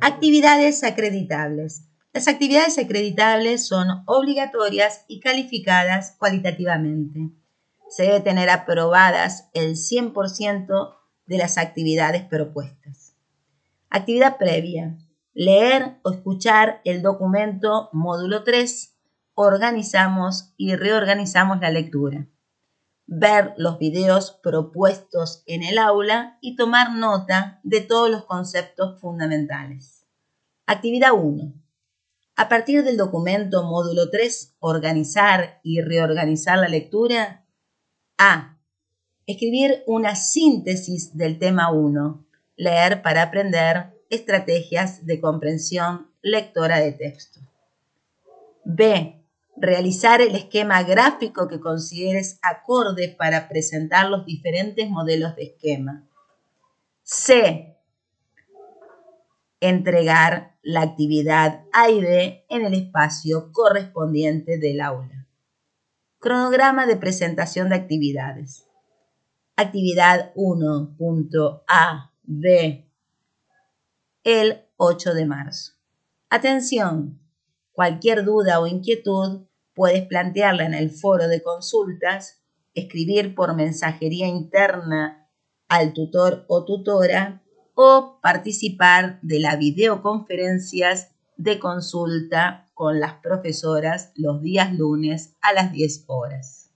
Actividades acreditables. Las actividades acreditables son obligatorias y calificadas cualitativamente. Se debe tener aprobadas el 100% de las actividades propuestas. Actividad previa. Leer o escuchar el documento módulo 3. Organizamos y reorganizamos la lectura. Ver los videos propuestos en el aula y tomar nota de todos los conceptos fundamentales. Actividad 1. A partir del documento módulo 3, organizar y reorganizar la lectura. A. Escribir una síntesis del tema 1. Leer para aprender estrategias de comprensión lectora de texto. B. Realizar el esquema gráfico que consideres acorde para presentar los diferentes modelos de esquema. C. Entregar la actividad A y B en el espacio correspondiente del aula. Cronograma de presentación de actividades. Actividad 1.A, B, el 8 de marzo. Atención, cualquier duda o inquietud puedes plantearla en el foro de consultas, escribir por mensajería interna al tutor o tutora o participar de las videoconferencias de consulta con las profesoras los días lunes a las 10 horas.